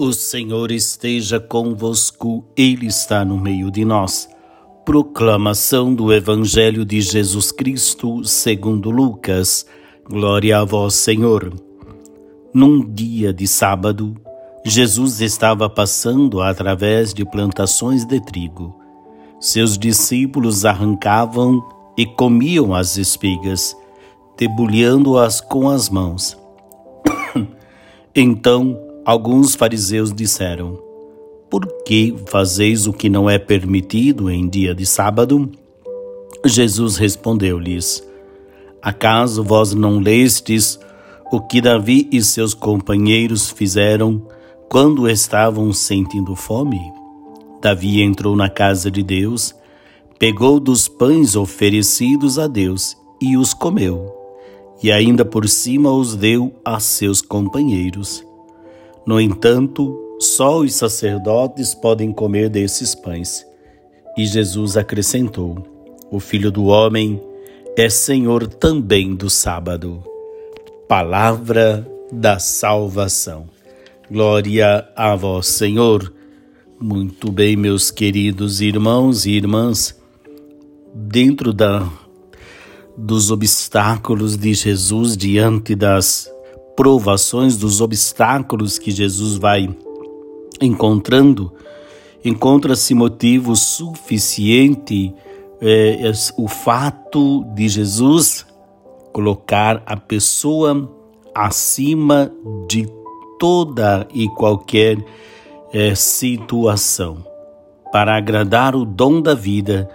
O Senhor esteja convosco, Ele está no meio de nós. Proclamação do Evangelho de Jesus Cristo, segundo Lucas. Glória a vós, Senhor. Num dia de sábado, Jesus estava passando através de plantações de trigo. Seus discípulos arrancavam e comiam as espigas, debulhando-as com as mãos. então, Alguns fariseus disseram: Por que fazeis o que não é permitido em dia de sábado? Jesus respondeu-lhes: Acaso vós não lestes o que Davi e seus companheiros fizeram quando estavam sentindo fome? Davi entrou na casa de Deus, pegou dos pães oferecidos a Deus e os comeu, e ainda por cima os deu a seus companheiros. No entanto, só os sacerdotes podem comer desses pães. E Jesus acrescentou: O Filho do Homem é Senhor também do sábado. Palavra da salvação. Glória a vós, Senhor. Muito bem, meus queridos irmãos e irmãs, dentro da dos obstáculos de Jesus diante das provações, dos obstáculos que Jesus vai encontrando, encontra-se motivo suficiente é, é, o fato de Jesus colocar a pessoa acima de toda e qualquer é, situação, para agradar o dom da vida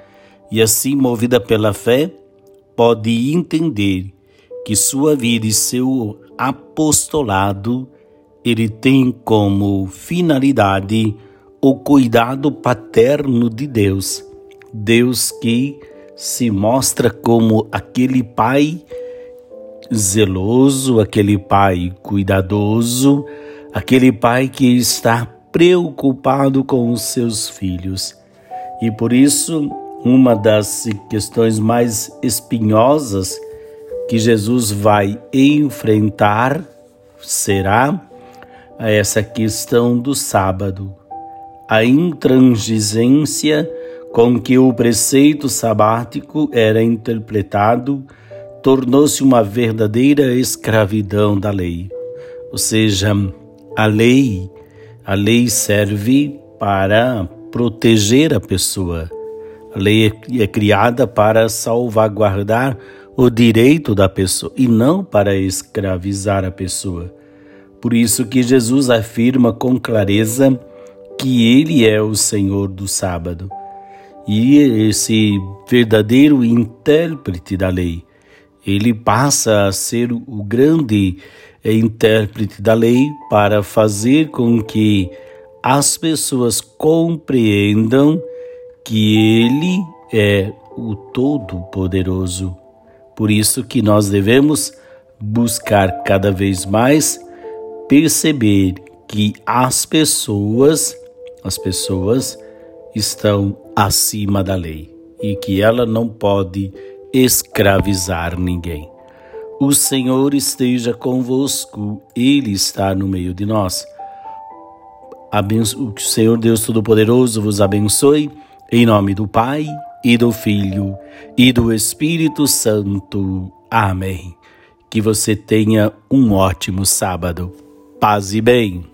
e assim, movida pela fé, pode entender que sua vida e seu apostolado ele tem como finalidade o cuidado paterno de Deus. Deus que se mostra como aquele pai zeloso, aquele pai cuidadoso, aquele pai que está preocupado com os seus filhos. E por isso, uma das questões mais espinhosas que Jesus vai enfrentar será essa questão do sábado, a intransigência com que o preceito sabático era interpretado tornou-se uma verdadeira escravidão da lei. Ou seja, a lei, a lei serve para proteger a pessoa. A lei é, é criada para salvaguardar o direito da pessoa e não para escravizar a pessoa. Por isso que Jesus afirma com clareza que ele é o Senhor do sábado. E esse verdadeiro intérprete da lei, ele passa a ser o grande intérprete da lei para fazer com que as pessoas compreendam que ele é o Todo-Poderoso por isso que nós devemos buscar cada vez mais perceber que as pessoas, as pessoas estão acima da lei e que ela não pode escravizar ninguém. O Senhor esteja convosco, Ele está no meio de nós. O Senhor Deus Todo-Poderoso vos abençoe, em nome do Pai e do Filho e do Espírito Santo. Amém. Que você tenha um ótimo sábado. Paz e bem.